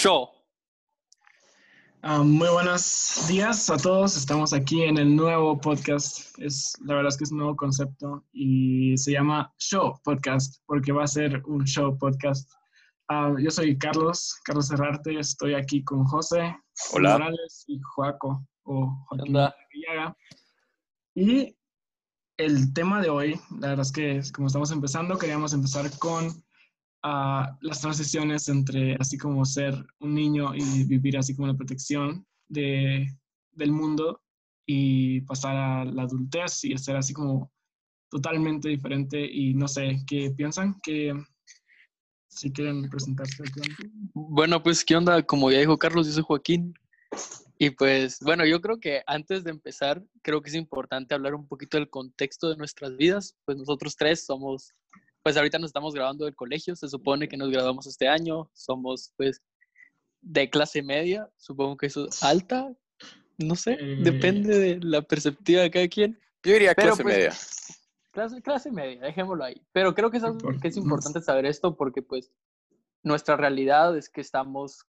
Show. Ah, muy buenos días a todos. Estamos aquí en el nuevo podcast. Es, la verdad es que es un nuevo concepto y se llama Show Podcast porque va a ser un show podcast. Ah, yo soy Carlos, Carlos Herrarte. Estoy aquí con José Hola. Morales y Joaco o Joaquín? Villaga. Y el tema de hoy, la verdad es que como estamos empezando, queríamos empezar con ah, las transiciones entre así como ser un niño y vivir así como la protección de, del mundo y pasar a la adultez y ser así como totalmente diferente y no sé, ¿qué piensan? que si quieren presentarse? Bueno, pues, ¿qué onda? Como ya dijo Carlos, yo soy Joaquín. Y pues, bueno, yo creo que antes de empezar, creo que es importante hablar un poquito del contexto de nuestras vidas. Pues nosotros tres somos, pues ahorita nos estamos grabando del colegio, se supone que nos graduamos este año, somos pues de clase media, supongo que eso es alta, no sé, Eh. depende de la perspectiva de cada quien. Yo diría Pero, clase pues, media. Clase, clase media, dejémoslo ahí. Pero creo que es, algo que es importante saber esto porque pues nuestra realidad es que estamos,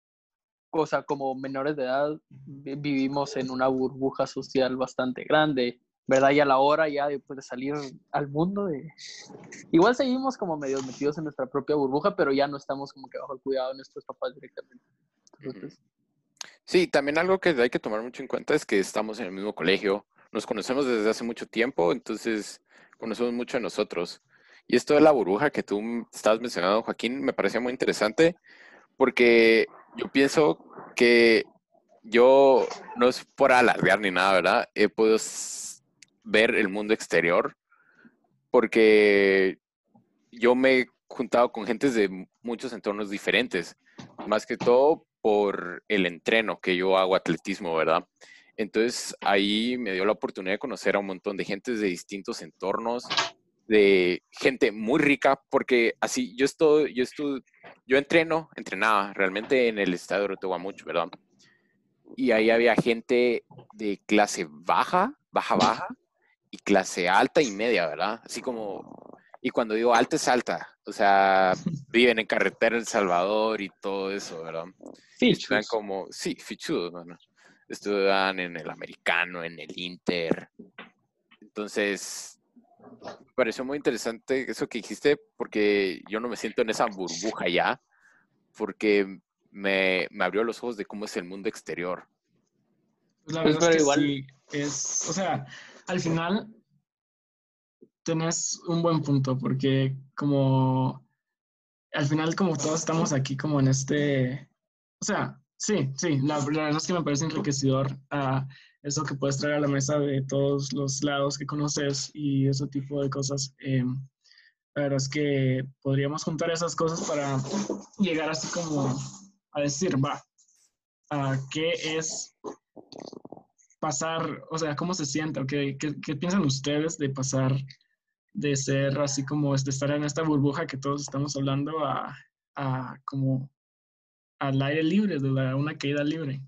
o sea, como menores de edad, vi- vivimos en una burbuja social bastante grande, ¿verdad? Y a la hora ya después de salir al mundo, de... igual seguimos como medio metidos en nuestra propia burbuja, pero ya no estamos como que bajo el cuidado de nuestros papás directamente. Sí, también algo que hay que tomar mucho en cuenta es que estamos en el mismo colegio, nos conocemos desde hace mucho tiempo, entonces conocemos mucho de nosotros. Y esto de la burbuja que tú estabas mencionando, Joaquín, me parecía muy interesante porque yo pienso que yo, no es por alardear ni nada, ¿verdad? He podido ver el mundo exterior porque yo me he juntado con gentes de muchos entornos diferentes, más que todo por el entreno que yo hago atletismo, ¿verdad? Entonces ahí me dio la oportunidad de conocer a un montón de gentes de distintos entornos, de gente muy rica, porque así yo estoy, yo estoy, yo entreno, entrenaba realmente en el estadio de Tehuamuch, ¿verdad? Y ahí había gente de clase baja, baja, baja, y clase alta y media, ¿verdad? Así como, y cuando digo alta es alta, o sea, viven en carretera El Salvador y todo eso, ¿verdad? Estudian fichos. como, sí, fichudos, mano. Estudian en el americano, en el Inter. Entonces, me pareció muy interesante eso que dijiste, porque yo no me siento en esa burbuja ya, porque me, me abrió los ojos de cómo es el mundo exterior. Pues la Pues, verdad es que igual- sí, es, o sea, al final tenés un buen punto porque como al final como todos estamos aquí como en este, o sea, sí, sí, la, verdad es que me parece enriquecedor ah, eso que puedes traer a la mesa de todos los lados que conoces y ese tipo de cosas. eh, la verdad es que podríamos juntar esas cosas para llegar así como a decir, va, ah, ¿qué es pasar, o sea, cómo se siente, o qué, qué, qué piensan ustedes de pasar de ser así como de estar en esta burbuja que todos estamos hablando a, a como al aire libre, de la- una caída libre?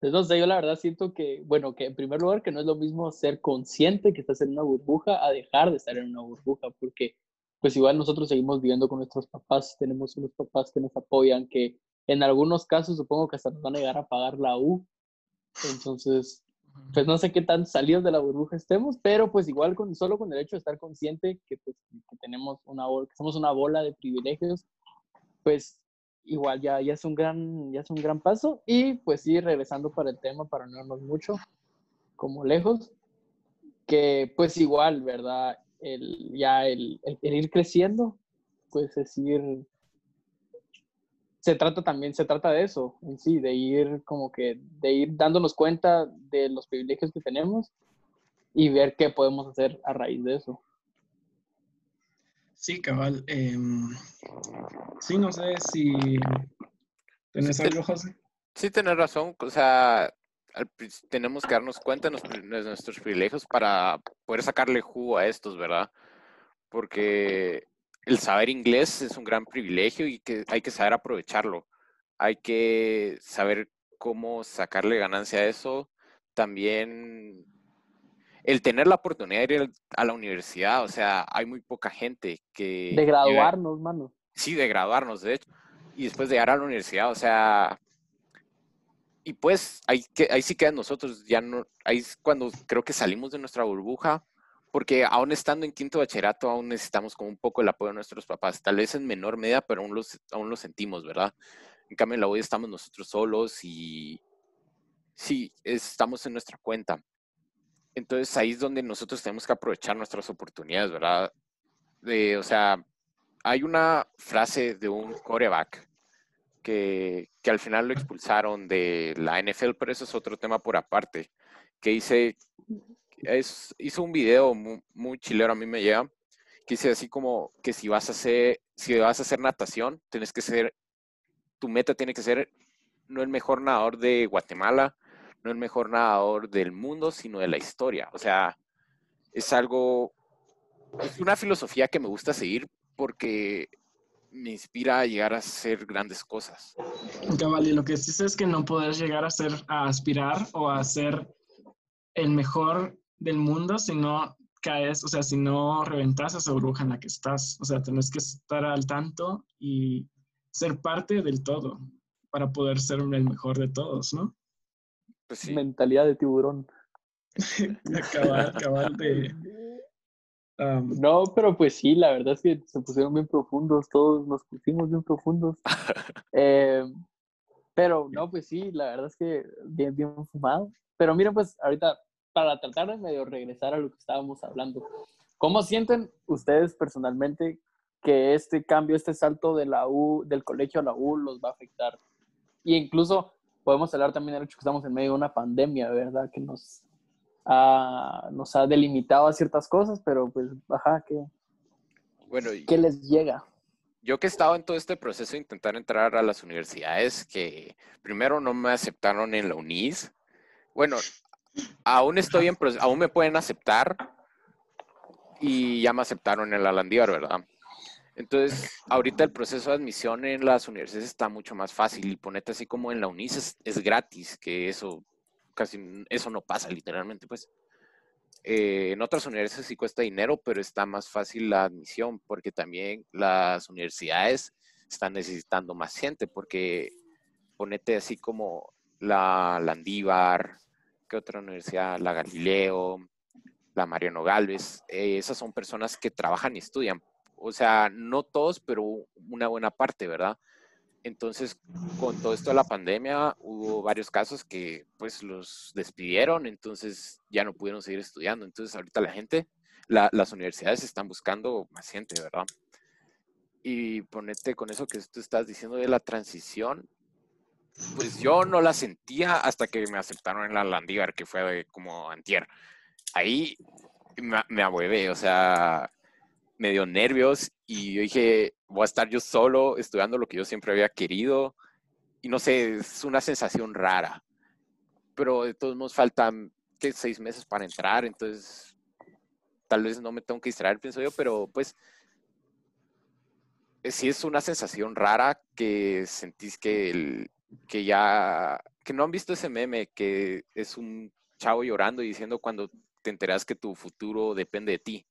Pues no sé, yo la verdad siento que, bueno, que en primer lugar que no es lo mismo ser consciente que estás en una burbuja a dejar de estar en una burbuja, porque pues igual nosotros seguimos viviendo con nuestros papás, tenemos unos papás que nos apoyan, que en algunos casos supongo que hasta nos van a llegar a pagar la U, entonces pues no sé qué tan salidos de la burbuja estemos, pero pues igual con, solo con el hecho de estar consciente que, pues, que tenemos una que somos una bola de privilegios, pues igual ya, ya es un gran, ya es un gran paso. Y pues sí, regresando para el tema, para no irnos mucho, como lejos, que pues igual, ¿verdad? El, ya el, el- el ir creciendo, pues es ir, se trata también, se trata de eso en sí, de ir como que, de ir dándonos cuenta de los privilegios que tenemos y ver qué podemos hacer a raíz de eso. Sí, cabal. em, sí, no sé si tenés Sí, algo, José. Sí, tenés razón. O sea, tenemos que darnos cuenta de nuestros privilegios para poder sacarle jugo a estos, ¿verdad? Porque el saber inglés es un gran privilegio y que hay que saber aprovecharlo. Hay que saber cómo sacarle ganancia a eso. También el tener la oportunidad de ir a la universidad, o sea, hay muy poca gente que... De llega- graduarnos, mano. Sí, de graduarnos, de hecho. y después de llegar a la universidad, o sea, y pues ahí, que, ahí sí quedan nosotros, ya no, ahí es cuando creo que salimos de nuestra burbuja, porque aún estando en quinto bachillerato, aún necesitamos como un poco el apoyo de nuestros papás, tal vez en menor medida, pero aún, los, aún lo sentimos, ¿verdad? En cambio, en la U estamos nosotros solos y sí, estamos en nuestra cuenta. Entonces ahí es donde nosotros tenemos que aprovechar nuestras oportunidades, ¿verdad? De, o sea, hay una frase de un coreback que, que, al final lo expulsaron de la NFL, pero eso es otro tema por aparte, que dice, es, hizo un video muy, chilero, a mí me llega, que dice así como que si vas a hacer, si vas a hacer natación, tienes que ser, tu meta tiene que ser no el mejor nadador de Guatemala, no el mejor nadador del mundo, sino de la historia. O sea, es algo, es una filosofía que me gusta seguir porque me inspira a llegar a hacer grandes cosas. Cabal, lo que dices es que no puedes llegar a ser, a aspirar o a ser el mejor del mundo si no caes, o sea, si no reventas esa burbuja en la que estás. O sea, tienes que estar al tanto y ser parte del todo para poder ser el mejor de todos, ¿no? Pues Mentalidad de tiburón. cabal, cabal de... no, pero pues sí, la verdad es que se pusieron bien profundos, todos nos pusimos bien profundos. Eh, pero no, pues sí, la verdad es que bien, bien fumado. Pero miren, pues ahorita, para tratar de medio regresar a lo que estábamos hablando, ¿cómo sienten ustedes personalmente que este cambio, este salto de la U, del colegio a la U, los va a afectar? Y incluso podemos hablar también del hecho que estamos en medio de una pandemia, ¿verdad? Que nos ha, nos ha delimitado a ciertas cosas, pero pues, ajá, que, bueno, ¿qué les llega? Yo que he estado en todo este proceso de intentar entrar a las universidades, que primero no me aceptaron en la UNIS. Bueno, aún estoy en proceso, aún me pueden aceptar y ya me aceptaron en la Landívar, ¿verdad? Entonces, ahorita el proceso de admisión en las universidades está mucho más fácil y ponete así como en la UNIS es, gratis, que eso casi, eso no pasa literalmente, pues. Eh, en otras universidades sí cuesta dinero, pero está más fácil la admisión porque también las universidades están necesitando más gente, porque ponete así como la Landívar, ¿qué otra universidad? La Galileo, la Mariano Galvez, eh, esas son personas que trabajan y estudian o sea, no todos, pero una buena parte, ¿verdad? Entonces, con todo esto de la pandemia, hubo varios casos que pues los despidieron, entonces ya no pudieron seguir estudiando. Entonces, ahorita la gente, las universidades están buscando más gente, ¿verdad? Y ponete con eso que tú estás diciendo de la transición, pues yo no la sentía hasta que me aceptaron en la Landívar, que fue como antier. Ahí me, me o sea, me dio nervios y yo dije, voy a estar yo solo estudiando lo que yo siempre había querido. Y no sé, es una sensación rara. Pero de todos modos faltan ¿qué? seis meses para entrar, entonces tal vez no me tengo que distraer, pienso yo, pero pues eh, sí es una sensación rara que sentís que, el, que ya, que no han visto ese meme, que es un chavo llorando y diciendo cuando te enteras que tu futuro depende de ti.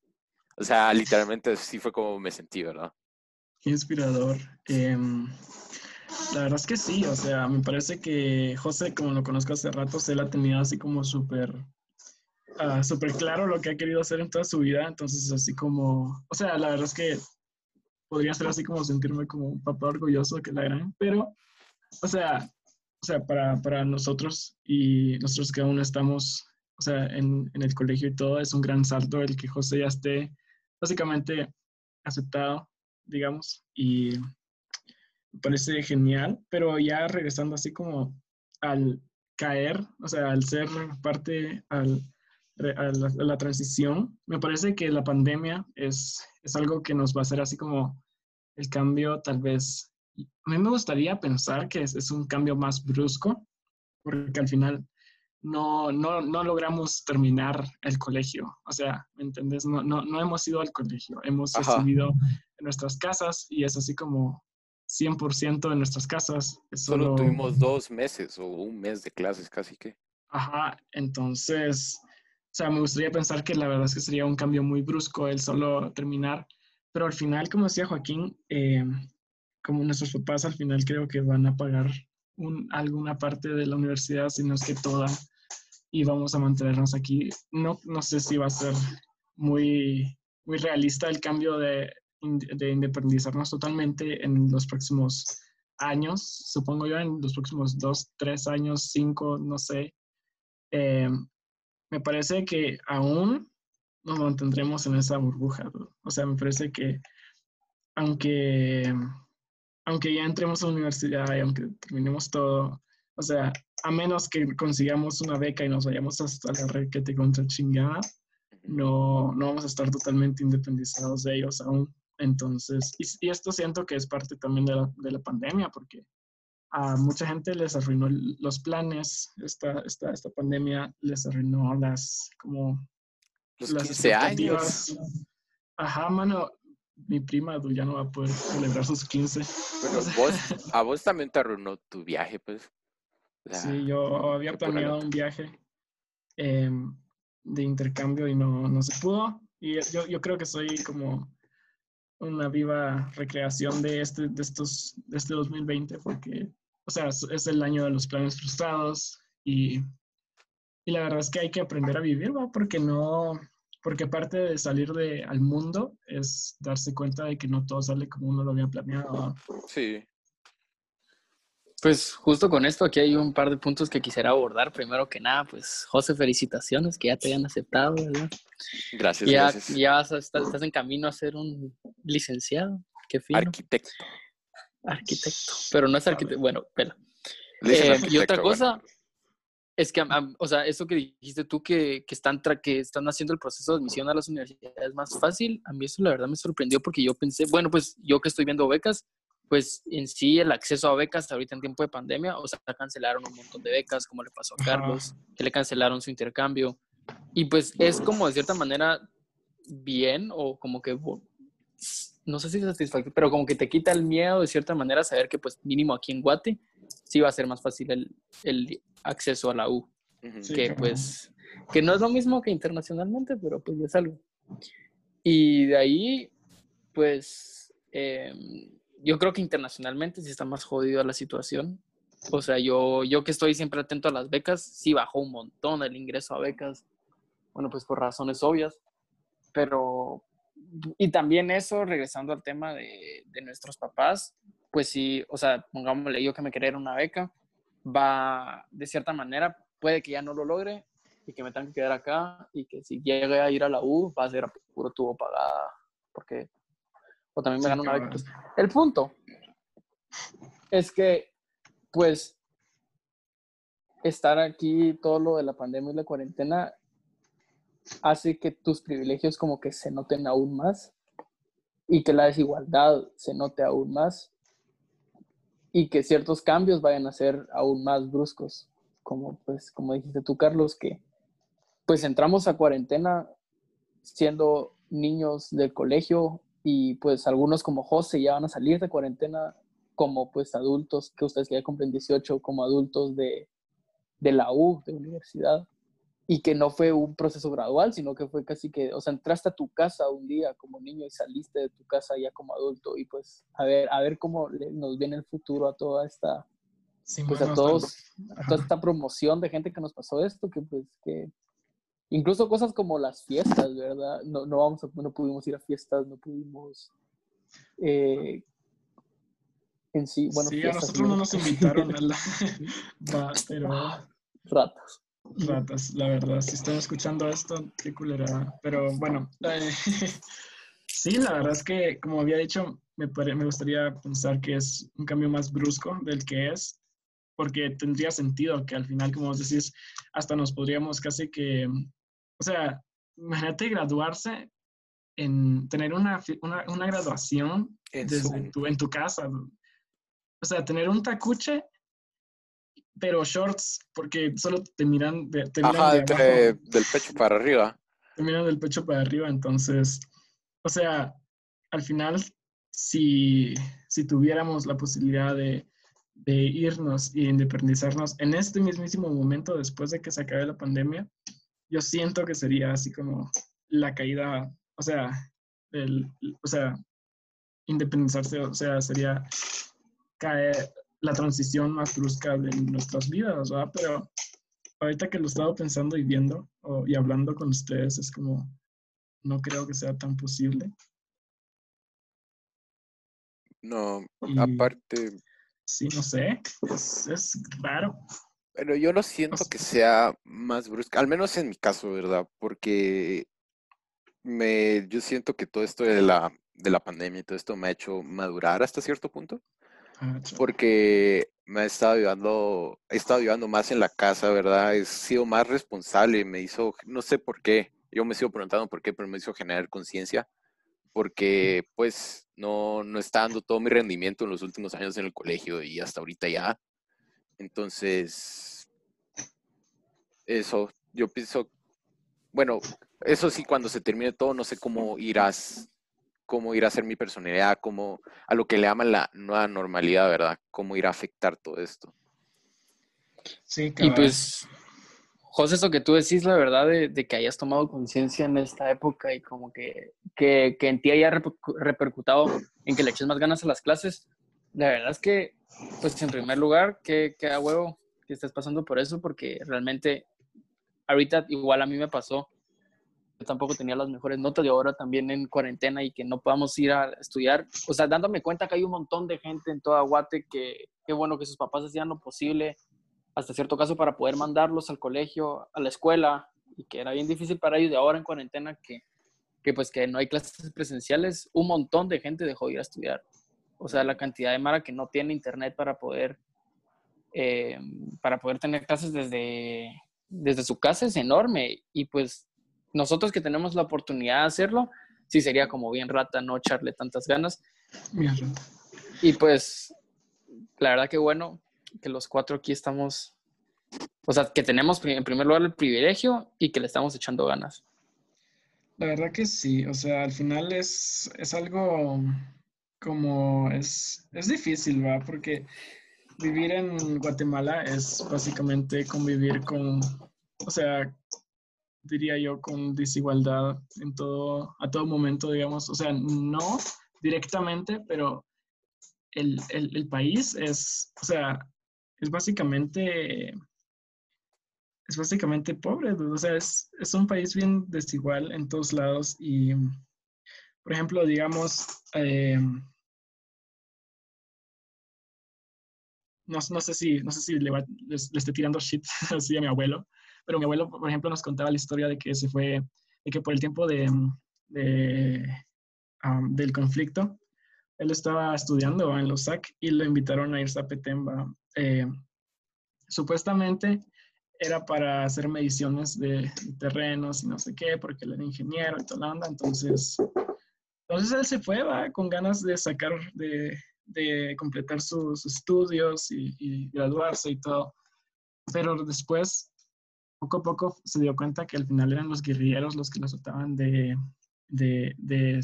O sea, literalmente sí fue como me sentí, ¿verdad? Qué inspirador. Em, la verdad es que sí, o sea, me parece que José, como lo conozco hace rato, él ha tenido así como súper uh, súper claro lo que ha querido hacer en toda su vida, entonces así como, o sea, la verdad es que podría ser así como sentirme como un papá orgulloso que la gran, pero, o sea, o sea, para, para nosotros y nosotros que aún estamos, o sea, en, en el colegio y todo, es un gran salto el que José ya esté básicamente aceptado, digamos, y me parece genial, pero ya regresando así como al caer, o sea, al ser parte, al, a, la, transición, me parece que la pandemia es, es algo que nos va a hacer así como el cambio tal vez, a mí me gustaría pensar que es, es un cambio más brusco, porque al final no, no, no logramos terminar el colegio. O sea, ¿me entiendes? No, no, no hemos ido al colegio, hemos recibido en nuestras casas y es así como 100% de nuestras casas. solo... tuvimos dos meses o un mes de clases casi que. Ajá, entonces, o sea, me gustaría pensar que la verdad es que sería un cambio muy brusco el solo terminar, pero al final, como decía Joaquín, eh, como nuestros papás al final creo que van a pagar un, alguna parte de la universidad, si no es que toda, y vamos a mantenernos aquí. No, no sé si va a ser muy, muy realista el cambio de, de independizarnos totalmente en los próximos años, supongo yo, en los próximos dos, tres años, cinco, no sé. Eh, me parece que aún nos mantendremos en esa burbuja. O sea, me parece que aunque, aunque ya entremos a la universidad y aunque terminemos todo, o sea, a menos que consigamos una beca y nos vayamos hasta la requete contra chingada, no, no vamos a estar totalmente independizados de ellos aún. Entonces, y, esto siento que es parte también de la, de la, pandemia, porque a mucha gente les arruinó los planes, esta, esta, esta pandemia les arruinó las, como, los las 15 años. Ajá, mano, mi prima ya no va a poder celebrar sus 15. Bueno, vos, a vos también te arruinó tu viaje, pues. sí, yo había planeado un viaje em, de intercambio y no, no se pudo. Y yo, yo creo que soy como una viva recreación de este, de estos, de este 2020, porque, o sea, es el año de los planes frustrados y, y la verdad es que hay que aprender a vivir, ¿va? Porque no, porque parte de salir de, al mundo es darse cuenta de que no todo sale como uno lo había planeado. Sí. Pues justo con esto aquí hay un par de puntos que quisiera abordar. Primero que nada, pues José, felicitaciones que ya te hayan aceptado, ¿verdad? Gracias, ya, gracias. Ya vas a, estás, estás, en camino a ser un licenciado. Qué fino. Arquitecto. Arquitecto. Pero no es arquitecto. Bueno, pero. Eh, y otra cosa bueno. Es que, o sea, eso que dijiste tú que, que, están que están haciendo el proceso de admisión a las universidades más fácil, a mí eso la verdad me sorprendió porque yo pensé, bueno, pues yo que estoy viendo becas, pues en sí el acceso a becas ahorita en tiempo de pandemia, o sea, cancelaron un montón de becas, como le pasó a Carlos, que le cancelaron su intercambio. Y pues es como de cierta manera bien o como que, no sé si es satisfactorio, pero como que te quita el miedo de cierta manera saber que pues mínimo aquí en Guate sí va a ser más fácil el, el acceso a la U. Sí, que pues, que no es lo mismo que internacionalmente, pero pues ya es algo. Y de ahí, pues... Eh, yo creo que internacionalmente sí está más jodido la situación. O sea, yo, yo que estoy siempre atento a las becas, sí bajó un montón el ingreso a becas. Bueno, pues por razones obvias. Pero, y también eso, regresando al tema de, de nuestros papás, pues sí, o sea, pongámosle yo que me quería una beca, va, de cierta manera, puede que ya no lo logre y que me tenga que quedar acá y que si llegue a ir a la U va a ser a puro tubo pagada, porque o también me gano una beca. Pues, el punto es que, pues, estar aquí, todo lo de la pandemia y la cuarentena, hace que tus privilegios como que se noten aún más y que la desigualdad se note aún más y que ciertos cambios vayan a ser aún más bruscos, como pues como dijiste tú Carlos que pues entramos a cuarentena siendo niños del colegio y pues algunos como José ya van a salir de cuarentena como pues adultos, que ustedes ya cumplen 18, como adultos de, de la U, de universidad, y que no fue un proceso gradual, sino que fue casi que, o sea, entraste a tu casa un día como niño y saliste de tu casa ya como adulto, y pues a ver, a ver cómo nos viene el futuro a toda esta, sí, pues a todos, a toda esta promoción de gente que nos pasó esto, que pues que Incluso cosas como las fiestas, ¿verdad? No, no, vamos a, no pudimos ir a fiestas, no pudimos... Eh, en sí, bueno, sí, a nosotros no nos invitaron a la... Va, pero... Ratas. Ratas, la verdad. Si están escuchando esto, qué culera. Pero bueno, eh, sí, la verdad es que, como había dicho, me, me gustaría pensar que es un cambio más brusco del que es porque tendría sentido que al final, como vos decís, hasta nos podríamos casi que o sea, imagínate graduarse en tener una, una, una graduación desde tu, en tu casa. O sea, tener un tacuche, pero shorts, porque solo te miran, de, te Ajá, de del pecho para arriba. Te miran del pecho para arriba, entonces, o sea, al final, si, si tuviéramos la posibilidad de, de irnos y independizarnos en este mismísimo momento después de que se acabe la pandemia, yo siento que sería así como la caída, o sea, el, o sea, independizarse, o sea, sería caer la transición más brusca de nuestras vidas, ¿verdad? Pero ahorita que lo he estado pensando y viendo y hablando con ustedes, es como, no creo que sea tan posible. No, aparte. Sí, no sé, es, es raro. Pero yo no siento que sea más brusca, al menos en mi caso, ¿verdad? Porque me, yo siento que todo esto de la, de la pandemia y todo esto me ha hecho madurar hasta cierto punto. Ah, porque me ha estado ayudando, he estado ayudando más en la casa, ¿verdad? He sido más responsable, me hizo, no sé por qué, yo me sigo preguntando por qué, pero me hizo generar conciencia, porque pues no, no está dando todo mi rendimiento en los últimos años en el colegio y hasta ahorita ya. Entonces, eso, yo pienso, bueno, eso sí, cuando se termine todo, no sé cómo irás, cómo irá a ser mi personalidad, cómo, a lo que le llaman la nueva normalidad, ¿verdad? Cómo irá a afectar todo esto. Sí, Y pues, José, eso que tú decís, la verdad, de, que hayas tomado conciencia en esta época y como que, que, en ti haya repercutado en que le eches más ganas a las clases, la verdad es que, pues en primer lugar, que, que a huevo que estés pasando por eso, porque realmente ahorita igual a mí me pasó, tampoco tenía las mejores notas y ahora también en cuarentena y que no podamos ir a estudiar, o sea, dándome cuenta que hay un montón de gente en toda Guate que, qué bueno que sus papás hacían lo posible, hasta cierto caso, para poder mandarlos al colegio, a la escuela, y que era bien difícil para ellos de ahora en cuarentena que, que pues que no hay clases presenciales, un montón de gente dejó de ir a estudiar. O sea, la cantidad de Mara que no tiene internet para poder, eh, para poder tener clases desde, desde su casa es enorme. Y pues nosotros que tenemos la oportunidad de hacerlo, sí sería como bien rata no echarle tantas ganas. Y pues, la verdad que bueno que los cuatro aquí estamos, o sea, que tenemos en primer lugar el privilegio y que le estamos echando ganas. La verdad que sí, o sea, al final es, es algo como es, es difícil, ¿va? Porque vivir en Guatemala es básicamente convivir con, o sea, diría yo, con desigualdad en todo, a todo momento, digamos. O sea, no directamente, pero el, el, país es, o sea, es básicamente, es básicamente pobre, o sea, es, es un país bien desigual en todos lados y, por ejemplo, digamos, eh, no, no, sé si, no sé si le, le, estoy tirando shit así a mi abuelo, pero mi abuelo, por ejemplo, nos contaba la historia de que se fue, de que por el tiempo de, de del conflicto, él estaba estudiando en los SAC y lo invitaron a irse a Petemba. Eh, supuestamente era para hacer mediciones de, terrenos y no sé qué, porque él era ingeniero y toda la onda. Entonces, entonces él se fue ¿va? con ganas de sacar, de, de completar sus estudios y, graduarse y todo. Pero después, poco a poco, se dio cuenta que al final eran los guerrilleros los que los trataban de, de, de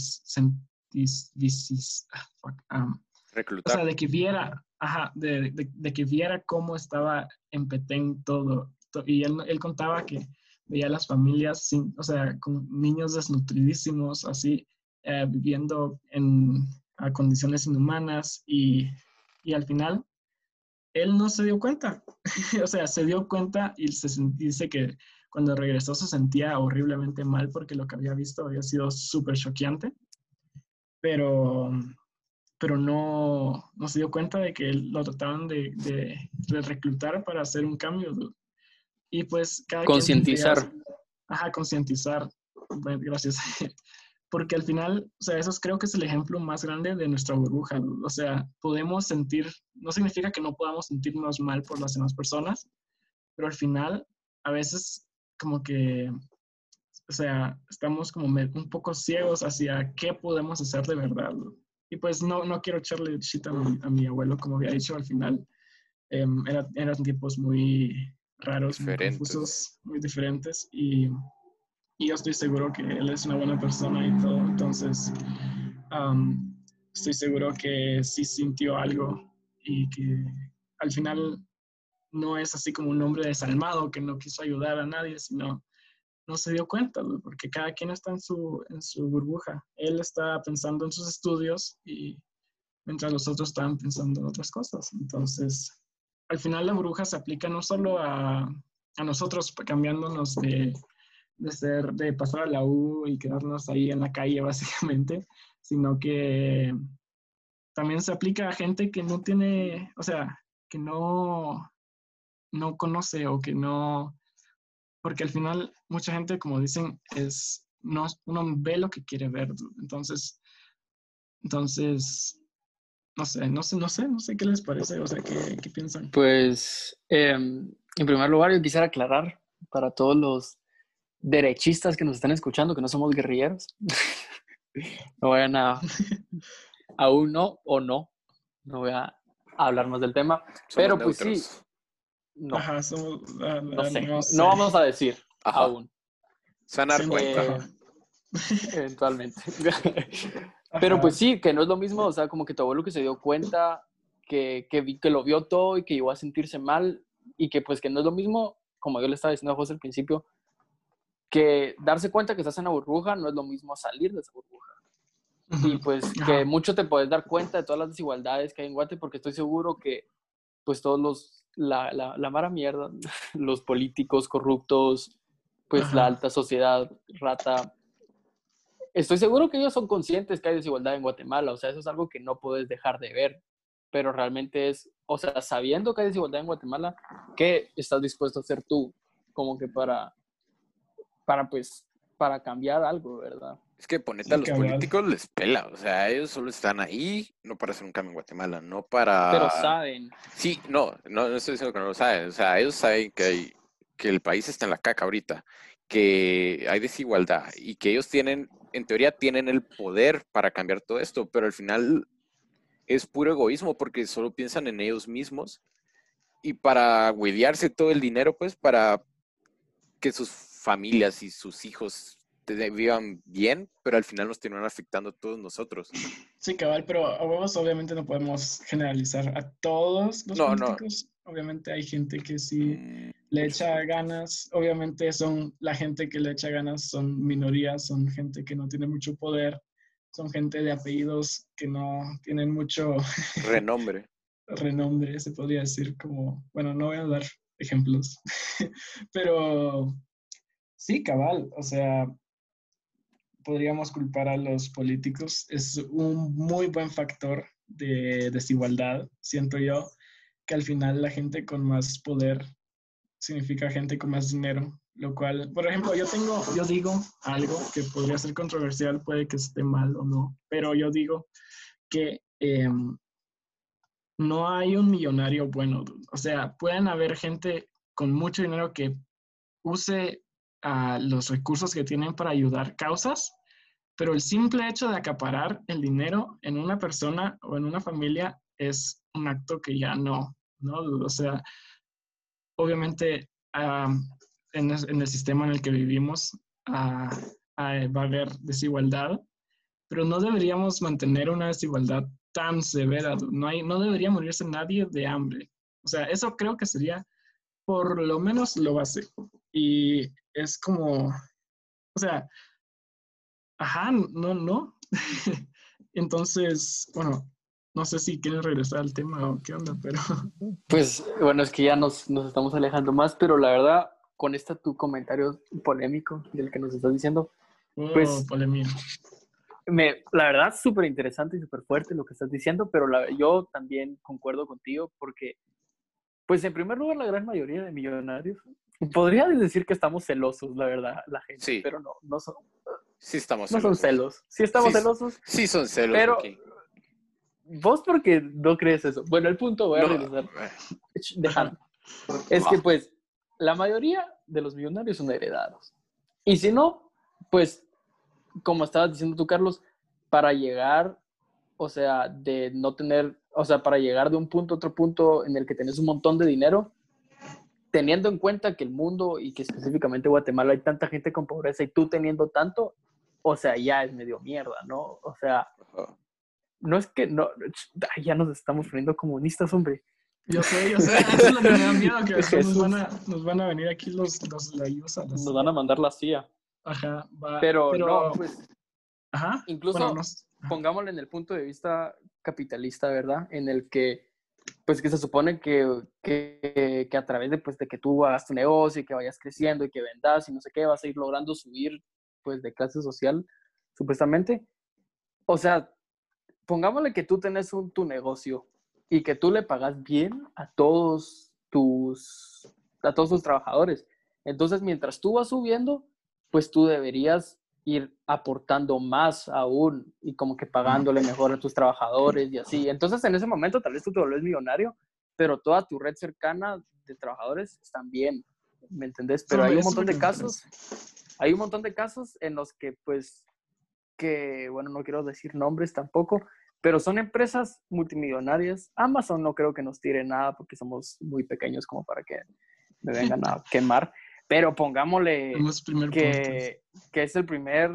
ah, Reclutar. O sea, de que viera, ajá, de, de, que viera cómo estaba en Petén todo. Y él, él contaba que veía a las familias, sin, o sea, con niños desnutridísimos, así, eh, viviendo en, a condiciones inhumanas y, y al final él no se dio cuenta. o sea, se dio cuenta y se dice que cuando regresó se sentía horriblemente mal porque lo que había visto había sido súper choqueante, pero, pero no, no, se dio cuenta de que lo trataban de, de, reclutar para hacer un cambio. Y pues cada Concientizar. Ajá, concientizar. gracias. porque al final, o sea, eso creo que es el ejemplo más grande de nuestra burbuja. O sea, podemos sentir, no significa que no podamos sentirnos mal por las demás personas, pero al final, a veces como que, o sea, estamos como un poco ciegos hacia qué podemos hacer de verdad. Y pues no, no quiero echarle shit a mi, abuelo, como había dicho al final. Em, eran tiempos muy raros, muy confusos, muy diferentes. Y y yo estoy seguro que él es una buena persona y todo, entonces estoy seguro que sí sintió algo y que al final no es así como un hombre desalmado que no quiso ayudar a nadie, sino no se dio cuenta, porque cada quien está en su, en su burbuja. Él está pensando en sus estudios y mientras los otros estaban pensando en otras cosas. Entonces, al final la burbuja se aplica no solo a, a nosotros cambiándonos de, de, ser, de pasar a la U y quedarnos ahí en la calle básicamente, sino que también se aplica a gente que no tiene, o sea, que no, no conoce o que no, porque al final mucha gente, como dicen, es, no, uno ve lo que quiere ver, entonces, entonces, no sé, no sé, no sé, no sé qué les parece, o sea, qué, qué piensan. Pues, em, en primer lugar, yo quisiera aclarar para todos los derechistas que nos están escuchando que no somos guerrilleros. no vayan a, aún no o no, no voy a hablar más del tema, pero pues sí, no, Ajá, somos, ah, no sé, no sé. no vamos a decir Ajá. aún, Se van a dar Sí, cuenta. Ajá. eventualmente. Pero pues sí, que no es lo mismo, o sea, como que tu abuelo que se dio cuenta, que, que, vi- que lo vio todo y que llegó a sentirse mal y que pues que no es lo mismo, como yo le estaba diciendo a José al principio, que darse cuenta que estás en la burbuja no es lo mismo salir de esa burbuja. Y pues que mucho te puedes dar cuenta de todas las desigualdades que hay en Guate porque estoy seguro que pues todos los, la, la, la mara mierda, los políticos corruptos, pues la alta sociedad rata, estoy seguro que ellos son conscientes que hay desigualdad en Guatemala, o sea, eso es algo que no puedes dejar de ver, pero realmente es, o sea, sabiendo que hay desigualdad en Guatemala, ¿qué estás dispuesto a hacer tú? Como que para, para pues, para cambiar algo, ¿verdad? Es que ponete Sí, a los políticos les pela, o sea, ellos solo están ahí no para hacer un cambio en Guatemala, no para... Pero saben, Sí, no, no, no estoy diciendo que no lo saben, o sea, ellos saben que, hay, que el país está en la caca ahorita, que hay desigualdad y que ellos tienen, en teoría, tienen el poder para cambiar todo esto, pero al final es puro egoísmo porque solo piensan en ellos mismos y para huidearse todo el dinero, pues, para que sus familias y sus hijos te- vivan bien, pero al final nos terminan afectando a todos nosotros. Sí, cabal, pero a huevos obviamente no podemos generalizar a todos los No, no. políticos. Obviamente hay gente que sí Mm, le echa ganas. Obviamente son la gente que le echa ganas son minorías, son gente que no tiene mucho poder, son gente de apellidos que no tienen mucho Renombre. renombre, se podría decir como, bueno, no voy a dar ejemplos, pero sí, cabal, o sea, podríamos culpar a los políticos. Es un muy buen factor de desigualdad, siento yo, que al final la gente con más poder significa gente con más dinero, lo cual, por ejemplo, yo tengo, yo digo algo que podría ser controversial, puede que esté mal o no, pero yo digo que em, no hay un millonario bueno. O sea, pueden haber gente con mucho dinero que use ah, los recursos que tienen para ayudar causas, pero el simple hecho de acaparar el dinero en una persona o en una familia es un acto que ya no, ¿no? O sea, obviamente ah, en, es- en el sistema en el que vivimos ah, ah, va a haber desigualdad, pero no deberíamos mantener una desigualdad tan severa. No, hay, no debería morirse nadie de hambre. O sea, eso creo que sería por lo menos lo básico. Y es como, o sea, ajá, no, no. Entonces, bueno, no sé si quieren regresar al tema o qué onda, pero Pues bueno, es que ya nos, nos estamos alejando más, pero la verdad, con este tu comentario polémico del que nos estás diciendo, Pues- oh, polemia. me, la verdad, súper interesante y súper fuerte lo que estás diciendo, pero la- yo también concuerdo contigo porque, pues en primer lugar, la gran mayoría de millonarios, podría decir que estamos celosos, la verdad, la gente, Sí. pero no, no son, Sí estamos no son celosos. celos. Sí estamos Sí, celosos, Sí son celos, Pero- Buki. vos porque no crees eso. Bueno, el punto, voy a No, regresar. eh, Dejando. Es que pues la mayoría de los millonarios son heredados. Y si no, pues como estabas diciendo tú, Carlos, para llegar, o sea, de no tener, o sea, para llegar de un punto a otro punto en el que tenés un montón de dinero, teniendo en cuenta que el mundo y que específicamente Guatemala hay tanta gente con pobreza y tú teniendo tanto, o sea, ya es medio mierda, ¿no? O sea, no es que no, ya nos estamos poniendo comunistas, hombre. Yo sé, yo sé. Eso es lo que me da miedo, que después nos van, a, nos van a venir aquí los, los la USA, la Nos van a mandar la CIA. Ajá, va. Pero, no, pues Ajá. incluso Bueno, ajá. pongámoslo en el punto de vista capitalista, ¿verdad? En el que, pues que se supone que, que, que a través de, pues, de que tú hagas tu negocio y que vayas creciendo y que vendas y no sé qué, vas a ir logrando subir, pues, de clase social, supuestamente. O sea, pongámosle que tú tenés un, tu negocio y que tú le pagas bien a todos tus, a todos tus trabajadores. Entonces, mientras tú vas subiendo, pues tú deberías ir aportando más aún y como que pagándole mejor a tus trabajadores y así. Entonces, en ese momento tal vez tú te vuelves millonario, pero toda tu red cercana de trabajadores están bien, ¿me entendés? Pero hay un montón de casos, hay un montón de casos en los que pues que, bueno, no quiero decir nombres tampoco, pero son empresas multimillonarias. Amazon no creo que nos tire nada porque somos muy pequeños como para que me vengan a quemar, pero pongámosle que, que es el primer,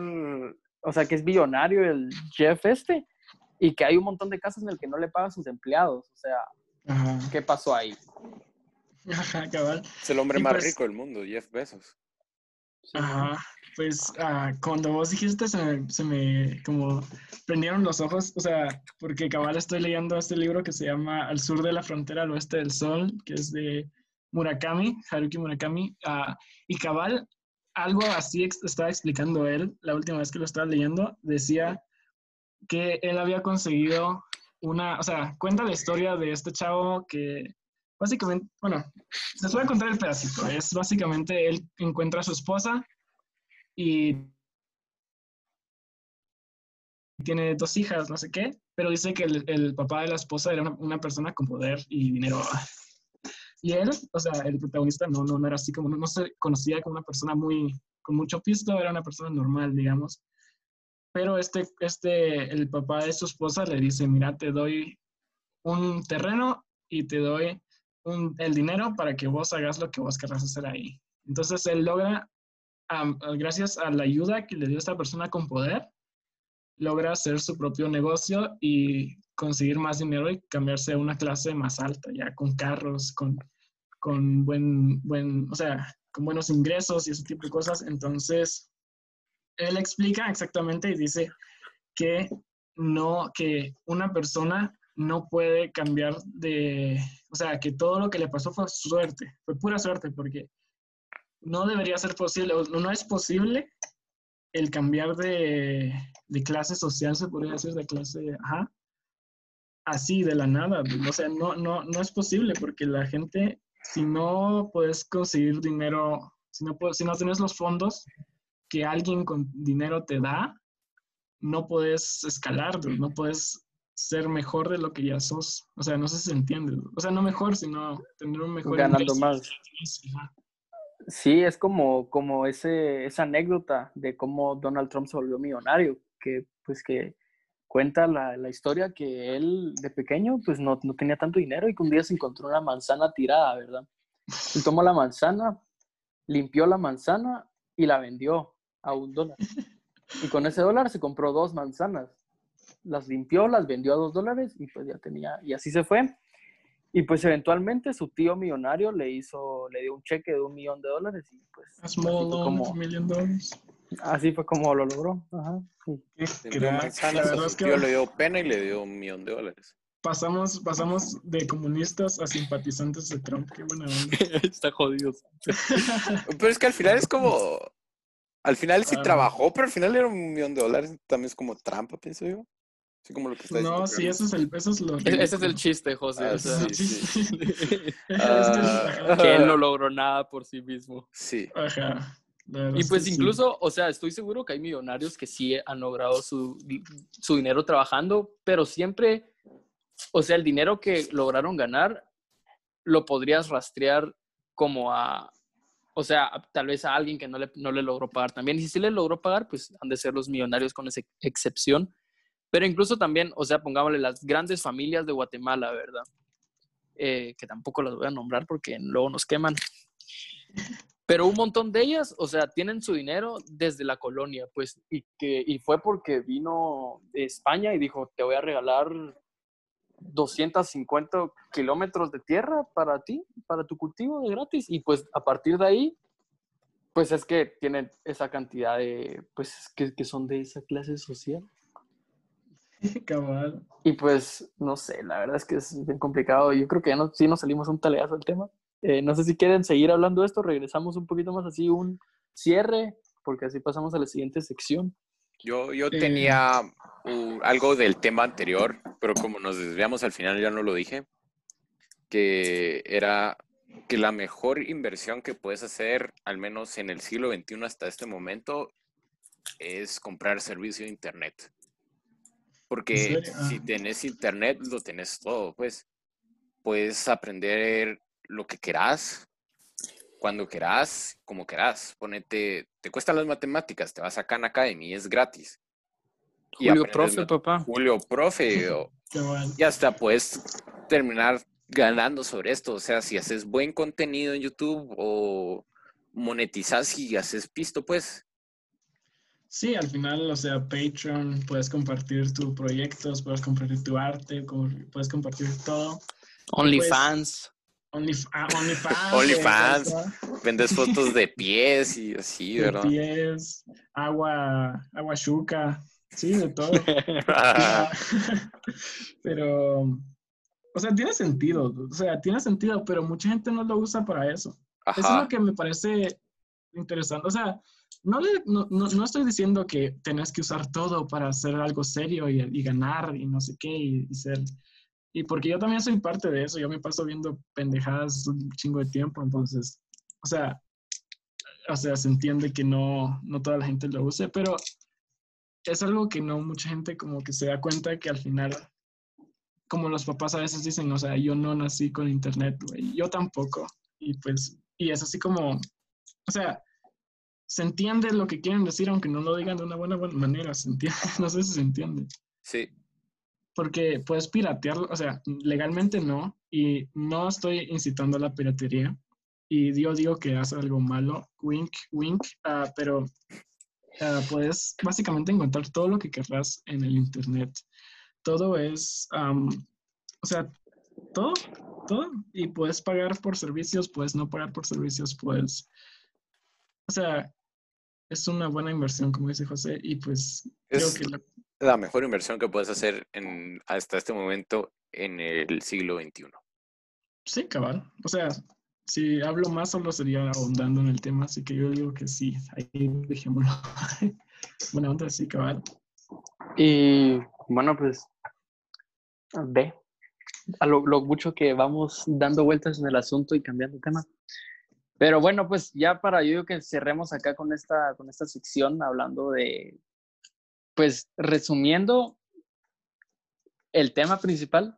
o sea, que es billonario el Jeff este, y que hay un montón de casos en el que no le paga a sus empleados. O sea, Ajá. ¿qué pasó ahí? Ajá, cabal. Es el hombre Y más pues- rico del mundo, Jeff Bezos. Ajá, pues ah, cuando vos dijiste se me, se me como prendieron los ojos, o sea, porque cabal estoy leyendo este libro que se llama Al sur de la frontera, al oeste del sol, que es de Murakami, Haruki Murakami, ah, y cabal, algo así ex- estaba explicando él la última vez que lo estaba leyendo, decía que él había conseguido una, o sea, cuenta la historia de este chavo que básicamente, bueno, les voy a contar el pedacito. Es básicamente él encuentra a su esposa y tiene dos hijas, no sé qué, pero dice que el, el papá de la esposa era una, una persona con poder y dinero. Y él, o sea, el protagonista no, no, no era así como, no, no se conocía como una persona muy, con mucho pisto, era una persona normal, digamos. Pero este, este, el papá de su esposa le dice, mira, te doy un terreno y te doy un- el dinero para que vos hagas lo que vos querrás hacer ahí. Entonces él logra, am, gracias a la ayuda que le dio esta persona con poder, logra hacer su propio negocio y conseguir más dinero y cambiarse a una clase más alta, ya con carros, con, con buen, buen, o sea, con buenos ingresos y ese tipo de cosas. Entonces, él explica exactamente y dice que no, que una persona no puede cambiar de, o sea, que todo lo que le pasó fue suerte, fue pura suerte, porque no debería ser posible, no es posible el cambiar de, de clase social, se podría decir, de clase, ajá, así de la nada. O sea, no, no, no es posible porque la gente, si no puedes conseguir dinero, si no, puedes, si no tienes los fondos que alguien con dinero te da, no puedes escalar, dude, no puedes ser mejor de lo que ya sos. O sea, no sé si se entiende. dude. O sea, no mejor, sino tener un mejor Ganando más. Sí, es como, como ese, esa anécdota de cómo Donald Trump se volvió millonario, que pues que cuenta la, la historia que él de pequeño pues no, no tenía tanto dinero y que un día se encontró una manzana tirada, ¿verdad? Y tomó la manzana, limpió la manzana y la vendió a un dólar. Y con ese dólar se compró dos manzanas. Las limpió, las vendió a dos dólares y pues ya tenía, y así se fue. Y pues eventualmente su tío millonario le hizo, le dio un cheque de un millón de dólares y pues así fue como. Así fue como lo logró. Ajá, sí. Crack. La es que le dio pena y le dio un millón de dólares. pasamos, pasamos de comunistas a simpatizantes de Trump. Qué buena onda. Está jodido. Pero es que al final es como. Al final sí Ah. trabajó, pero al final era un millón de dólares. También es como trampa, pienso yo. Así como lo que está diciendo. No, sí, eso es, el, eso es lo E-, Ese es el chiste, José. Ah, o sea, sí, sí. Es Ah. que- que él no logró nada por sí mismo. Sí. Ajá. Y es pues sí. incluso, o sea, estoy seguro que hay millonarios que sí han logrado su, su dinero trabajando, pero siempre, o sea, el dinero que lograron ganar lo podrías rastrear como a, o sea, a- tal vez a alguien que no le, no le logró pagar también. Y si sí le logró pagar, pues han de ser los millonarios con esa excepción. Pero incluso también, o sea, pongámosle las grandes familias de Guatemala, ¿verdad? Eh, que tampoco las voy a nombrar porque luego nos queman. Pero un montón de ellas, o sea, tienen su dinero desde la colonia, pues, y, que, y fue porque vino de España y dijo, te voy a regalar 250 kilómetros de tierra para ti, para tu cultivo de gratis. Y pues a partir de ahí, pues es que tienen esa cantidad de, pues que, que son de esa clase social. Cabal. Y pues, no sé, la verdad es que es bien complicado. Yo creo que ya no, sí nos salimos un taleazo del tema. Eh, no sé si quieren seguir hablando de esto, regresamos un poquito más así, un cierre, porque así pasamos a la siguiente sección. Yo, yo Eh. tenía uh, algo del tema anterior, pero como nos desviamos al final ya no lo dije, que era que la mejor inversión que puedes hacer, al menos en el siglo XXI hasta este momento, es comprar servicio de Internet. Porque si Ah. tenés Internet, lo tenés todo, pues. Puedes aprender lo que querás, cuando querás, como querás. Ponete, te cuestan las matemáticas, te vas a Khan Academy, es gratis. Y Julio Profe, papá. Julio Profe, o- Cabal. y hasta puedes terminar ganando sobre esto. O sea, si haces buen contenido en YouTube o monetizas y haces pisto, pues. Sí, al final, o sea, Patreon, puedes compartir tus proyectos, puedes compartir tu arte, puedes compartir todo. OnlyFans. Only, ah, OnlyFans. OnlyFans. eso, Vendes fotos de pies y así, de ¿verdad? pies, agua, agua chuca, sí, de todo. Ah, pero, o sea, tiene sentido, o sea, tiene sentido, pero mucha gente no lo usa para eso. Eso es Ajá. lo que me parece interesante. O sea, no, le- no, no, no estoy diciendo que tenés que usar todo para hacer algo serio y, y ganar y no sé qué y, y ser... Y porque yo también soy parte de eso, yo me paso viendo pendejadas un chingo de tiempo, entonces, o sea, o sea, se entiende que no, no toda la gente lo use, pero es algo que no mucha gente como que se da cuenta que al final, como los papás a veces dicen, o sea, yo no nací con internet, güey, yo tampoco. Y pues, y es así como, o sea, se entiende lo que quieren decir, aunque no lo digan de una buena manera, se entiende, no sé si se entiende. Sí. Porque puedes piratearlo, o sea, legalmente no, y no estoy incitando a la piratería, y yo digo que hace algo malo, wink, wink, ah, pero ah, puedes básicamente encontrar todo lo que querrás en el Internet. Todo es, am, o sea, todo, todo, y puedes pagar por servicios, puedes no pagar por servicios, puedes, o sea, es una buena inversión, como dice José, y pues creo que la- la mejor inversión que puedes hacer en, hasta este momento en el siglo XXI. Sí, cabal. O sea, si hablo más, solo sería ahondando en el tema, así que yo digo que sí, ahí dejémoslo. Buena onda, sí, cabal. Y bueno, pues ve a lo, lo mucho que vamos dando vueltas en el asunto y cambiando tema. Pero bueno, pues ya para yo digo que cerremos acá con esta, con esta sección hablando de, pues resumiendo el tema principal.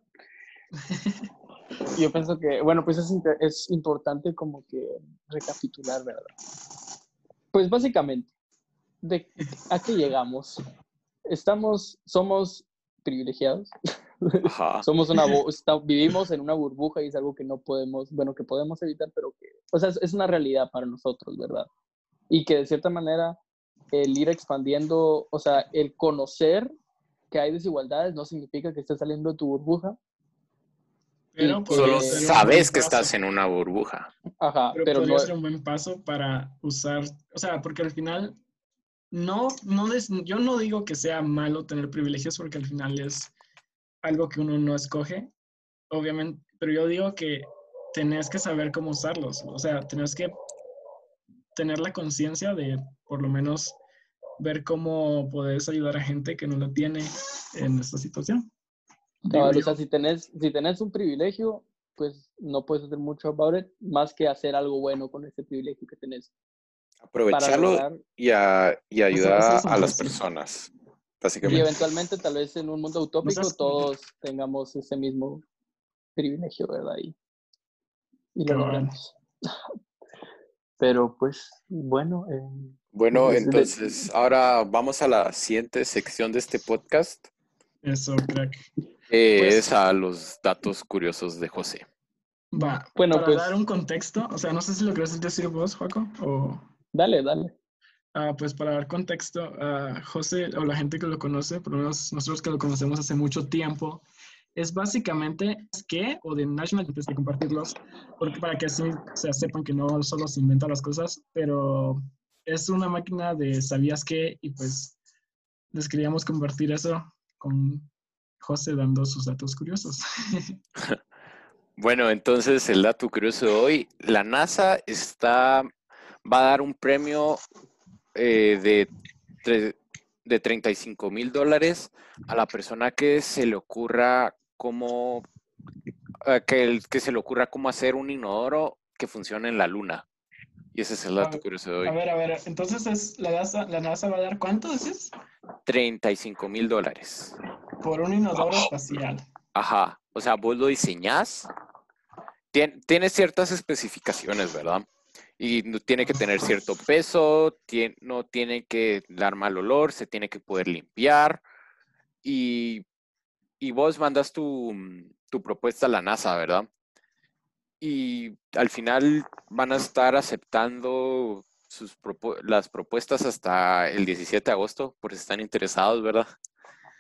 Yo pienso que, bueno, pues es, importante como que recapitular, ¿verdad? Pues básicamente, ¿de a qué llegamos? Estamos, somos privilegiados, Ajá. somos una, vivimos en una burbuja y es algo que no podemos, bueno, que podemos evitar, pero que, o sea, es una realidad para nosotros, ¿verdad? Y que de cierta manera el ir expandiendo, o sea, el conocer que hay desigualdades no significa que estés saliendo de tu burbuja. Pero podría Solo sabes que estás en una burbuja. Ajá, Pero, pero, podría no, ser un buen paso para usar, o sea, porque al final, no, no des- yo no digo que sea malo tener privilegios porque al final es algo que uno no escoge, obviamente, pero yo digo que tenés que saber cómo usarlos, o sea, tenés que tener la conciencia de por lo menos ver cómo puedes ayudar a gente que no lo tiene en esta situación. cabal, o sea, si tenés, si tenés un privilegio, pues no puedes hacer mucho about it, más que hacer algo bueno con ese privilegio que tenés. Aprovecharlo lograr, y, a- y ayudar eso a, es a las personas, y básicamente. eventualmente, tal vez en un mundo utópico, seas- todos tengamos ese mismo privilegio, ¿verdad? Y, y lo Cabal. logremos. Pero pues, bueno, eh, Bueno, entonces ahora vamos a la siguiente sección de este podcast, Eso, crack. que Pues- es a los datos curiosos de José. Va, Bueno, para pues- dar un contexto, o sea, no sé si lo quieres decir vos, Joaco, o... dale, dale. Ah, pues para dar contexto, a José o la gente que lo conoce, por lo menos nosotros que lo conocemos hace mucho tiempo, es básicamente que, o de National, de compartirlos, porque para que así se sepan que no solo se inventan las cosas, pero es una máquina de sabías qué y pues les queríamos compartir eso con José dando sus datos curiosos. bueno, entonces el dato curioso de hoy, la NASA está, va a dar un premio eh, de, de 35 mil dólares a la persona que se le ocurra cómo, eh, que, que se le ocurra cómo hacer un inodoro que funcione en la luna. Y ese es el dato curioso de hoy. A ver, a ver, entonces es, la, NASA, la NASA va a dar cuánto dices? 35 mil dólares. Por un inodoro espacial. Ajá, o sea, vos lo diseñás, tiene, ciertas especificaciones, ¿verdad? Y tiene que tener cierto peso, no tiene que dar mal olor, se tiene que poder limpiar. Y, vos mandas tu, tu propuesta a la NASA, ¿verdad? Y al final van a estar aceptando sus las propuestas hasta el 17 de agosto, por si están interesados, ¿verdad?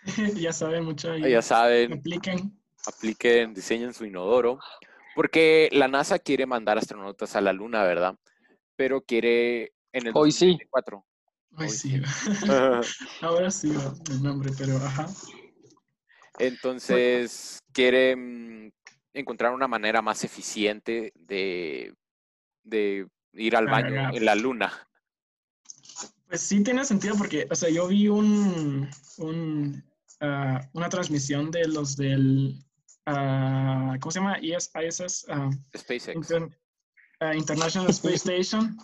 ya saben mucho. Ya saben. Apliquen. Apliquen, diseñen su inodoro. Porque la NASA quiere mandar astronautas a la Luna, ¿verdad? Pero quiere en el Hoy sí. Hoy, sí. Ahora sí el nombre, pero ajá. Entonces, quiere mm, encontrar una manera más eficiente de, de ir al baño en la luna. Pues sí tiene sentido porque, o sea, yo vi un, un ah, una transmisión de los del, uh, ¿cómo se llama? ISS. Ah, SpaceX. International Space Station,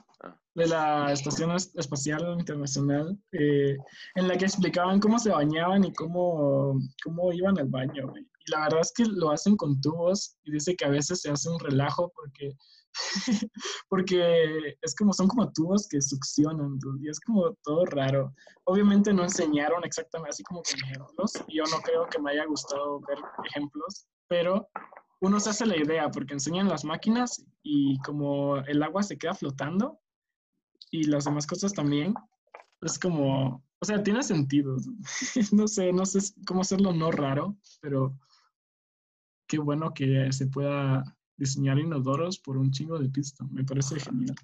de la Estación Espacial Internacional, eh, en la que explicaban cómo se bañaban y cómo, cómo iban al baño. Y la verdad es que lo hacen con tubos y dice que a veces se hace un relajo porque, porque es como, son como tubos que succionan y es como todo raro. Obviamente no enseñaron exactamente así como con ejemplos y yo no creo que me haya gustado ver ejemplos, pero uno se hace la idea porque enseñan las máquinas y como el agua se queda flotando y las demás cosas también, es como, o sea, tiene sentido. no sé, no sé cómo hacerlo no raro, pero qué bueno que se pueda diseñar inodoros por un chingo de pista. Me parece genial.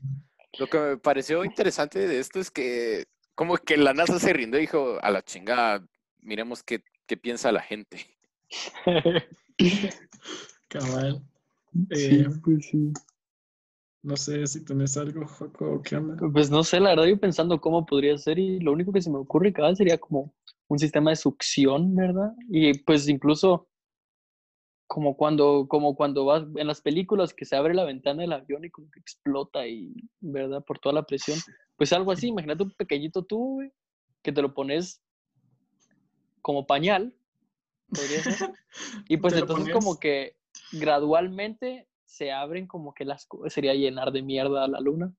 Lo que me pareció interesante de esto es que como que la NASA se rindió y dijo, a la chingada, miremos qué, qué piensa la gente. Cabal. Eh, pues sí. No sé si tenés algo, Joco, ¿qué onda? Pues no sé, la verdad yo pensando cómo podría ser y lo único que se me ocurre cabal sería como un sistema de succión, ¿verdad? Y pues incluso como cuando, como cuando vas en las películas que se abre la ventana del avión y como que explota y, ¿verdad? Por toda la presión. Pues algo así, imagínate un pequeñito tubo, que te lo pones como pañal, podría ser. Y pues entonces como que gradualmente se abren como que las sería llenar de mierda a la luna.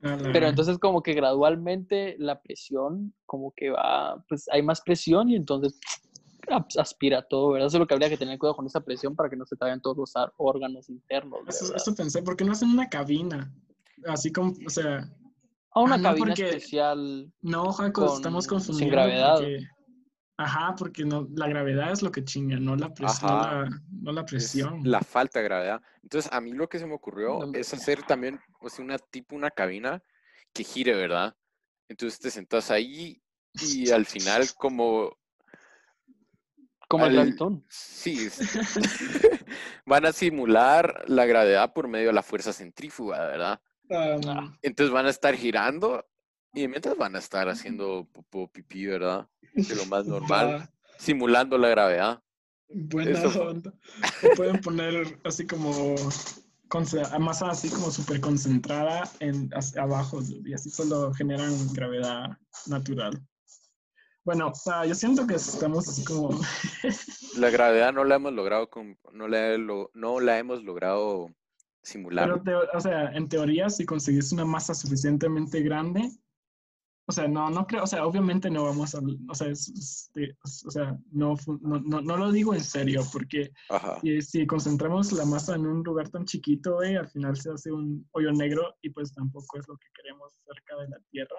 Pero entonces como que gradualmente la presión como que va, pues hay más presión y entonces aspira todo, ¿verdad? Eso es lo que habría que tener cuidado con esa presión para que no se te vayan todos los órganos internos. Eso, pensé, ¿por qué no hacen una cabina? Así como, o sea... A una ah, cabina especial. No, Jaco, estamos confundiendo. Sin gravedad. ajá, porque no, la gravedad es lo que chinga, no la, presión, no la, presión. la falta de gravedad. Entonces, a mí lo que se me ocurrió es hacer también, o sea, una tipo, una cabina que gire, ¿verdad? Entonces te sentas ahí y al final como como el gravitón. Sí. van a simular la gravedad por medio de la fuerza centrífuga, ¿verdad? Ah. Entonces van a estar girando y mientras van a estar haciendo popó, pipí, ¿verdad? De lo más normal, simulando la gravedad. Buena onda. pueden poner así como masa así como súper concentrada en abajo y así solo generan gravedad natural. Bueno, yo siento que estamos así como... la gravedad no la hemos logrado, no, la, no la hemos logrado simular. Pero, o sea, en teoría, si conseguís una masa suficientemente grande, o sea, no, no creo, o sea, obviamente no vamos a, o sea, o sea no, no, no, lo digo en serio, porque si, concentramos la masa en un lugar tan chiquito, eh, al final se hace un hoyo negro y pues tampoco es lo que queremos cerca de la Tierra.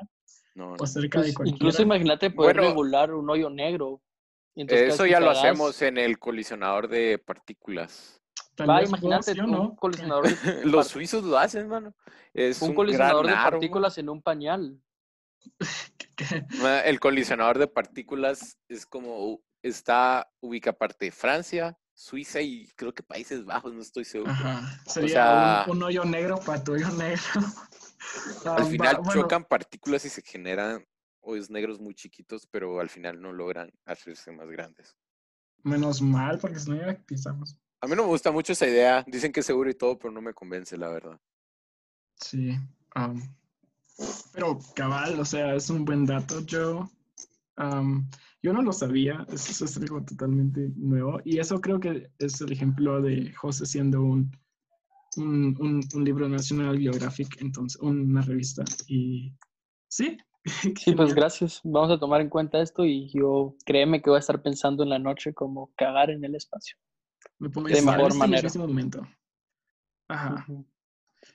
No, o cerca de pues, cualquiera. Incluso imagínate poder regular un hoyo negro entonces Eso ya lo hacemos en el colisionador de partículas. Va, imagínate ¿sí o un no? colisionador de, Los suizos lo hacen, mano. Es un un, colisionador de partículas en un pañal. El colisionador de partículas es como está ubica parte de Francia, Suiza y creo que Países Bajos, no estoy seguro. Ajá. Sería sea- un, un hoyo negro para tu hoyo negro. Ah, Al va- final bueno, chocan partículas y se generan hoyos negros muy chiquitos, pero al final no logran hacerse más grandes. Menos mal, porque si no ya pisamos. A mí no me gusta mucho esa idea. Dicen que es seguro y todo, pero no me convence, la verdad. Sí. am, pero cabal, o sea, es un buen dato, yo. yo no lo sabía, eso, eso es algo totalmente nuevo. Y eso creo que es el ejemplo de José siendo un, un, un- un libro nacional biográfico, entonces, una revista. Y sí. Sí, pues gracias. Vamos a tomar en cuenta esto y yo créeme que voy a estar pensando en la noche como cagar en el espacio. Me pongo de en mejor manera. mismísimo momento. Ajá.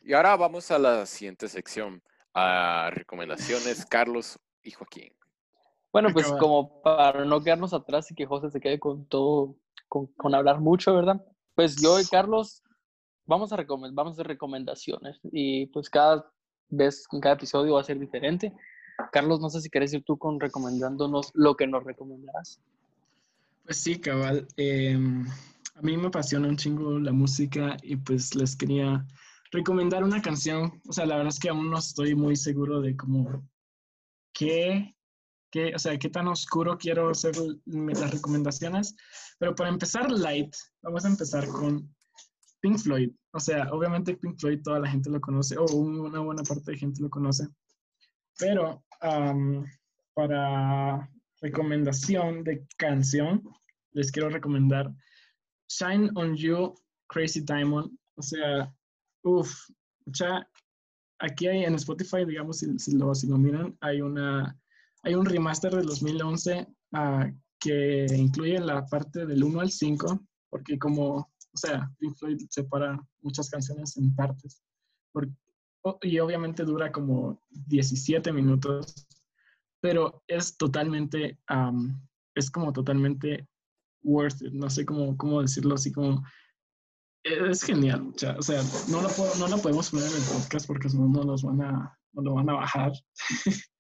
Y ahora vamos a la siguiente sección, a recomendaciones, Carlos y Joaquín. Bueno, pues como para no quedarnos atrás y que José se quede con todo, con, con hablar mucho, ¿verdad? Pues yo y Carlos vamos a, recome- vamos a hacer recomendaciones y pues cada vez, en cada episodio va a ser diferente. Carlos, no sé si quieres ir tú con recomendándonos lo que nos recomendarás. Pues sí, cabal. em, a mí me apasiona un chingo la música y pues les quería recomendar una canción. O sea, la verdad es que aún no estoy muy seguro de cómo qué, qué, o sea, qué tan oscuro quiero hacer las recomendaciones. Pero para empezar light, vamos a empezar con Pink Floyd. O sea, obviamente Pink Floyd toda la gente lo conoce, o una buena parte de gente lo conoce. Pero am, para recomendación de canción, les quiero recomendar Shine on You, Crazy Diamond. O sea, uff, ya aquí hay en Spotify, digamos, si, si lo, si lo miran, hay, una, hay un remaster del 2011 ah, que incluye la parte del 1 al 5, porque como, o sea, Pink Floyd separa muchas canciones en partes. Por- o- y obviamente dura como 17 minutos, pero es totalmente, am, es como totalmente worth it, no sé cómo, cómo decirlo así como, es genial, o sea, no lo, puedo- no lo podemos poner en el podcast porque no, no nos van a, no lo van a bajar,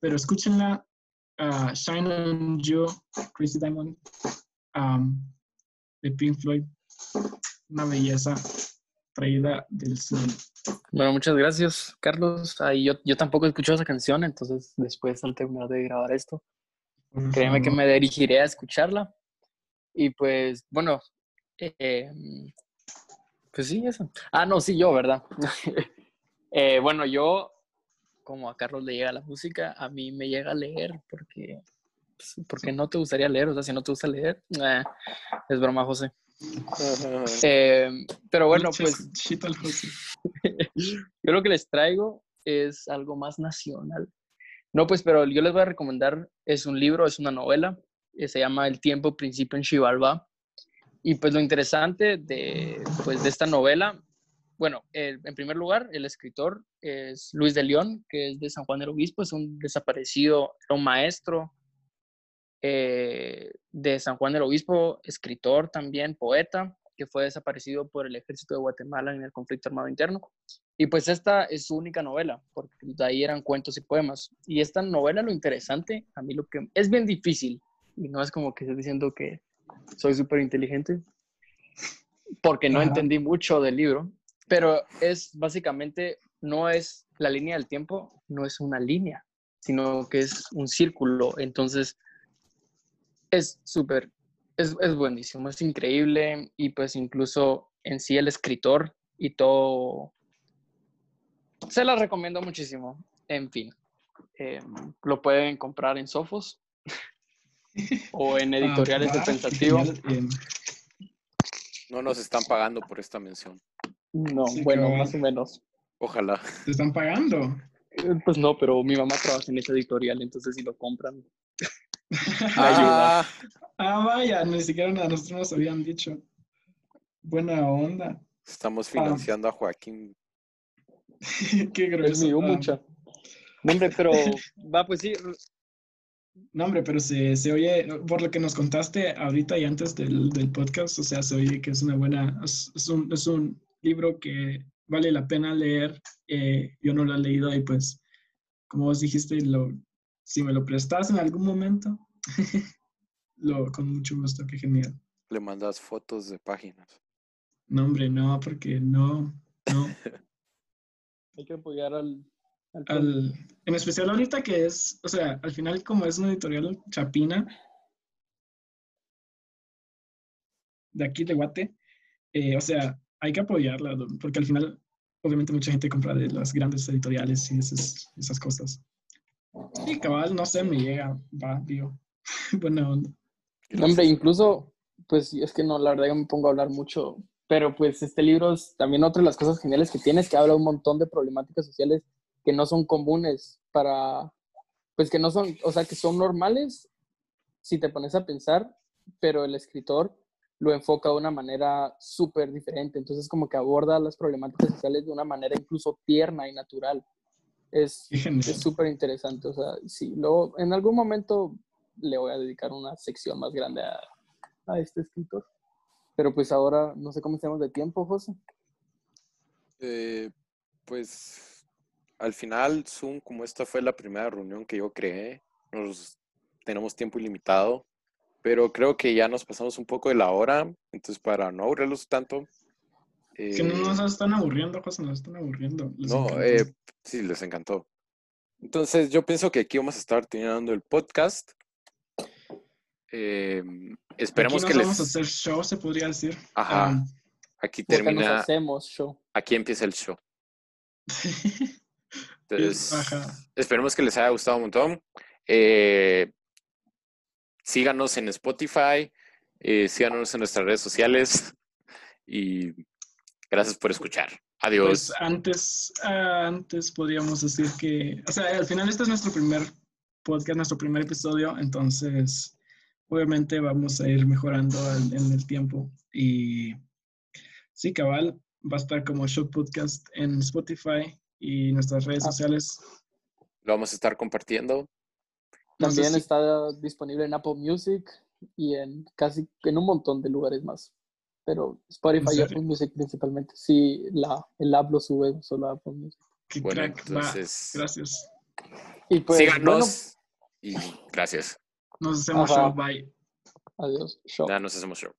pero escúchenla, ah, Shine on You, Crazy Diamond, am, de Pink Floyd, una belleza traída del cine. Bueno, muchas gracias, Carlos. Ahí yo, yo tampoco he escuchado esa canción, entonces después al terminar de grabar esto, créeme que me dirigiré a escucharla. Y pues, bueno, eh, pues sí, eso. Ah, no, sí, yo, ¿verdad? Eh, bueno, yo, como a Carlos le llega la música, a mí me llega a leer, porque, pues, porque no te gustaría leer, o sea, si no te gusta leer, eh, es broma, José. Eh, pero bueno, pues yo lo que les traigo es algo más nacional. No, pues, pero yo les voy a recomendar, es un libro, es una novela, eh, se llama El tiempo principio en Xibalbá. Y pues lo interesante de, pues, de esta novela, bueno, en primer lugar, el escritor es Luis de León, que es de San Juan del Obispo, es un desaparecido, un maestro eh, de San Juan del Obispo, escritor también, poeta, que fue desaparecido por el ejército de Guatemala en el conflicto armado interno. Y pues esta es su única novela, porque de ahí eran cuentos y poemas. Y esta novela, lo interesante, a mí lo que es bien difícil, y no es como que estés diciendo que soy súper inteligente, porque no Ajá. entendí mucho del libro, pero es básicamente, no es la línea del tiempo, no es una línea, sino que es un círculo. Entonces, es súper, es, es buenísimo, es increíble y pues incluso en sí el escritor y todo, se la recomiendo muchísimo. En fin, eh, lo pueden comprar en Sofos o en editoriales Ah, de Pensativo. No nos están pagando por esta mención. No, Sí, bueno, más o menos. Ojalá. ¿Te están pagando? Eh, Pues no, pero mi mamá trabaja en esa editorial, entonces si lo compran. Ah, Ah, vaya, ni siquiera a nosotros nos habían dicho. Buena onda. estamos financiando a Joaquín. Qué Es grueso. mío, Ah, mucha. Hombre, pero va, pues sí. No, hombre, pero se, se oye, por lo que nos contaste ahorita y antes del, del podcast, o sea, se oye que es una buena, es, es un, es un libro que vale la pena leer. eh, yo no lo he leído y pues, como vos dijiste, lo, si me lo prestas en algún momento, lo, con mucho gusto, qué genial. Le mandas fotos de páginas. No, hombre, no, porque no, no. Hay que apoyar al... al en especial ahorita que es, o sea, al final como es una editorial chapina de aquí de Guate, eh, o sea, hay que apoyarla, ¿no? porque al final obviamente mucha gente compra de las grandes editoriales y esas, esas cosas. Y cabal, no sé, me llega, va, digo, buena onda. Hombre, incluso, pues es que no, la verdad yo me pongo a hablar mucho, pero pues este libro es también otra de las cosas geniales que tiene es que habla un montón de problemáticas sociales que no son comunes para, pues que no son, o sea, que son normales si te pones a pensar, pero el escritor lo enfoca de una manera súper diferente, entonces como que aborda las problemáticas sociales de una manera incluso tierna y natural. Es súper interesante, o sea, sí, luego en algún momento le voy a dedicar una sección más grande a, a este escritor. Pero pues ahora no sé cómo estamos de tiempo, José. Eh, pues al final, Zoom, como esta fue la primera reunión que yo creé, nos tenemos tiempo ilimitado, pero creo que ya nos pasamos un poco de la hora, entonces para no aburrirlos tanto. Que no eh, nos están aburriendo, José, nos están aburriendo. Les No, eh, sí, les encantó. Entonces, yo pienso que aquí vamos a estar terminando el podcast. Eh, esperemos Aquí que nos les... vamos a hacer show, se podría decir. Ajá. Ah, Aquí nos termina, hacemos show. aquí empieza el show. Entonces, Ajá. esperemos que les haya gustado un montón. Eh, síganos en Spotify, eh, síganos en nuestras redes sociales y gracias por escuchar. Adiós. Pues antes, ah, antes podríamos decir que, o sea, al final este es nuestro primer podcast, nuestro primer episodio, entonces obviamente vamos a ir mejorando en, en el tiempo. Y sí, cabal, va a estar como Show Podcast en Spotify y nuestras redes Ah. sociales. Lo vamos a estar compartiendo. No sé También si- está disponible en Apple Music y en casi en un montón de lugares más. Pero Spotify y? Apple Music principalmente. Sí, la, el app lo sube solo a Apple Music. Qué Bueno, crack, va. entonces, Gracias. Y pues, síganos y gracias. Nos hacemos Ajá. show. Bye. adiós. Show. Ya nos hacemos show.